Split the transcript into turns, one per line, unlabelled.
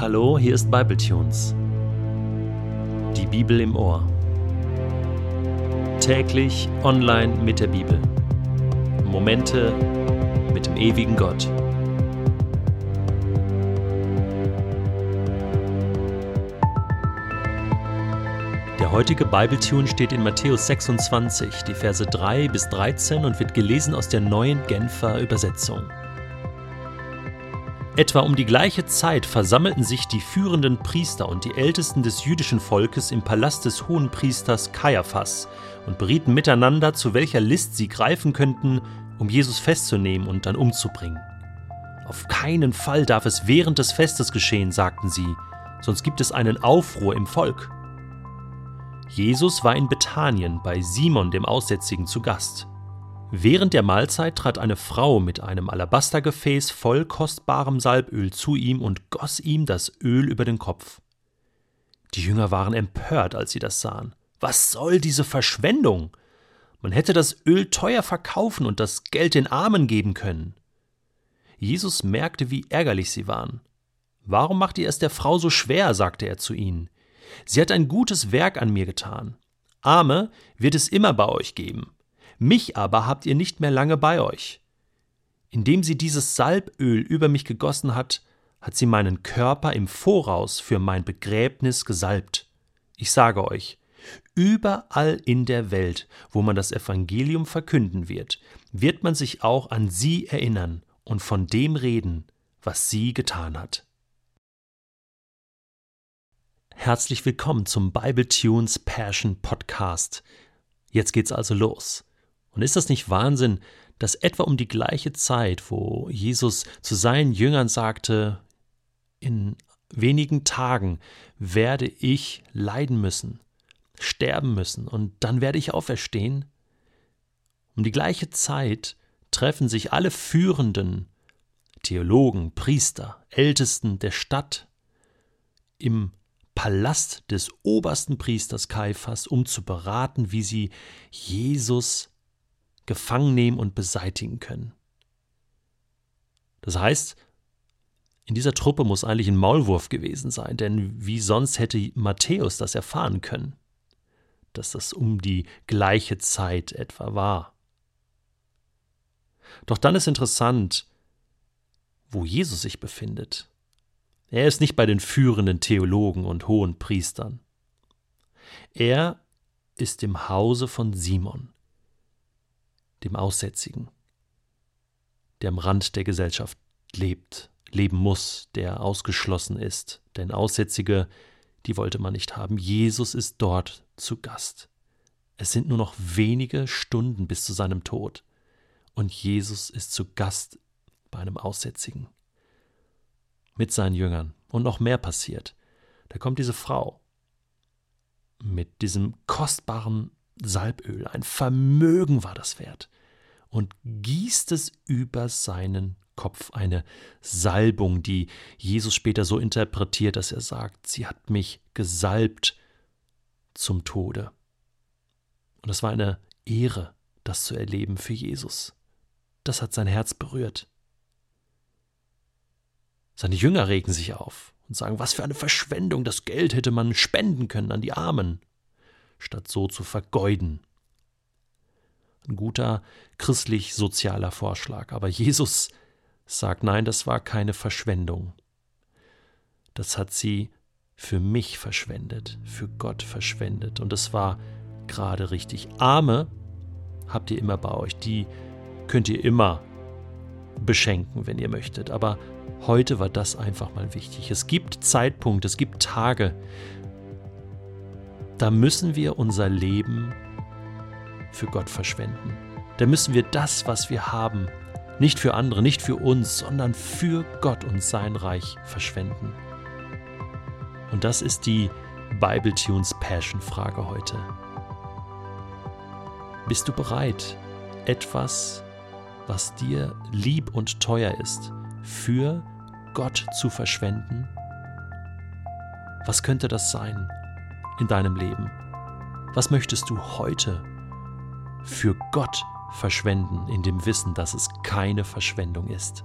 Hallo, hier ist Bibletunes. Die Bibel im Ohr. Täglich online mit der Bibel. Momente mit dem ewigen Gott. Der heutige Bibletune steht in Matthäus 26, die Verse 3 bis 13 und wird gelesen aus der neuen Genfer Übersetzung. Etwa um die gleiche Zeit versammelten sich die führenden Priester und die Ältesten des jüdischen Volkes im Palast des Hohenpriesters Kaiaphas und berieten miteinander, zu welcher List sie greifen könnten, um Jesus festzunehmen und dann umzubringen. Auf keinen Fall darf es während des Festes geschehen, sagten sie, sonst gibt es einen Aufruhr im Volk. Jesus war in Bethanien bei Simon dem Aussätzigen zu Gast. Während der Mahlzeit trat eine Frau mit einem Alabastergefäß voll kostbarem Salböl zu ihm und goss ihm das Öl über den Kopf. Die Jünger waren empört, als sie das sahen. Was soll diese Verschwendung? Man hätte das Öl teuer verkaufen und das Geld den Armen geben können. Jesus merkte, wie ärgerlich sie waren. Warum macht ihr es der Frau so schwer? sagte er zu ihnen. Sie hat ein gutes Werk an mir getan. Arme wird es immer bei euch geben mich aber habt ihr nicht mehr lange bei euch. Indem sie dieses Salböl über mich gegossen hat, hat sie meinen Körper im Voraus für mein Begräbnis gesalbt. Ich sage euch, überall in der Welt, wo man das Evangelium verkünden wird, wird man sich auch an sie erinnern und von dem reden, was sie getan hat. Herzlich willkommen zum Bible Tunes Passion Podcast. Jetzt geht's also los. Und ist das nicht Wahnsinn, dass etwa um die gleiche Zeit, wo Jesus zu seinen Jüngern sagte, in wenigen Tagen werde ich leiden müssen, sterben müssen und dann werde ich auferstehen? Um die gleiche Zeit treffen sich alle führenden Theologen, Priester, Ältesten der Stadt im Palast des obersten Priesters Kaiphas, um zu beraten, wie sie Jesus gefangen nehmen und beseitigen können. Das heißt, in dieser Truppe muss eigentlich ein Maulwurf gewesen sein, denn wie sonst hätte Matthäus das erfahren können, dass das um die gleiche Zeit etwa war. Doch dann ist interessant, wo Jesus sich befindet. Er ist nicht bei den führenden Theologen und hohen Priestern. Er ist im Hause von Simon, dem Aussätzigen, der am Rand der Gesellschaft lebt, leben muss, der ausgeschlossen ist. Denn Aussätzige, die wollte man nicht haben. Jesus ist dort zu Gast. Es sind nur noch wenige Stunden bis zu seinem Tod. Und Jesus ist zu Gast bei einem Aussätzigen. Mit seinen Jüngern. Und noch mehr passiert. Da kommt diese Frau mit diesem kostbaren Salböl. Ein Vermögen war das wert. Und gießt es über seinen Kopf. Eine Salbung, die Jesus später so interpretiert, dass er sagt, sie hat mich gesalbt zum Tode. Und es war eine Ehre, das zu erleben für Jesus. Das hat sein Herz berührt. Seine Jünger regen sich auf und sagen, was für eine Verschwendung, das Geld hätte man spenden können an die Armen statt so zu vergeuden. Ein guter christlich-sozialer Vorschlag. Aber Jesus sagt, nein, das war keine Verschwendung. Das hat sie für mich verschwendet, für Gott verschwendet. Und es war gerade richtig. Arme habt ihr immer bei euch, die könnt ihr immer beschenken, wenn ihr möchtet. Aber heute war das einfach mal wichtig. Es gibt Zeitpunkte, es gibt Tage, da müssen wir unser Leben für Gott verschwenden. Da müssen wir das, was wir haben, nicht für andere, nicht für uns, sondern für Gott und sein Reich verschwenden. Und das ist die Bible Tunes Passion Frage heute. Bist du bereit, etwas, was dir lieb und teuer ist, für Gott zu verschwenden? Was könnte das sein? In deinem Leben? Was möchtest du heute für Gott verschwenden, in dem Wissen, dass es keine Verschwendung ist?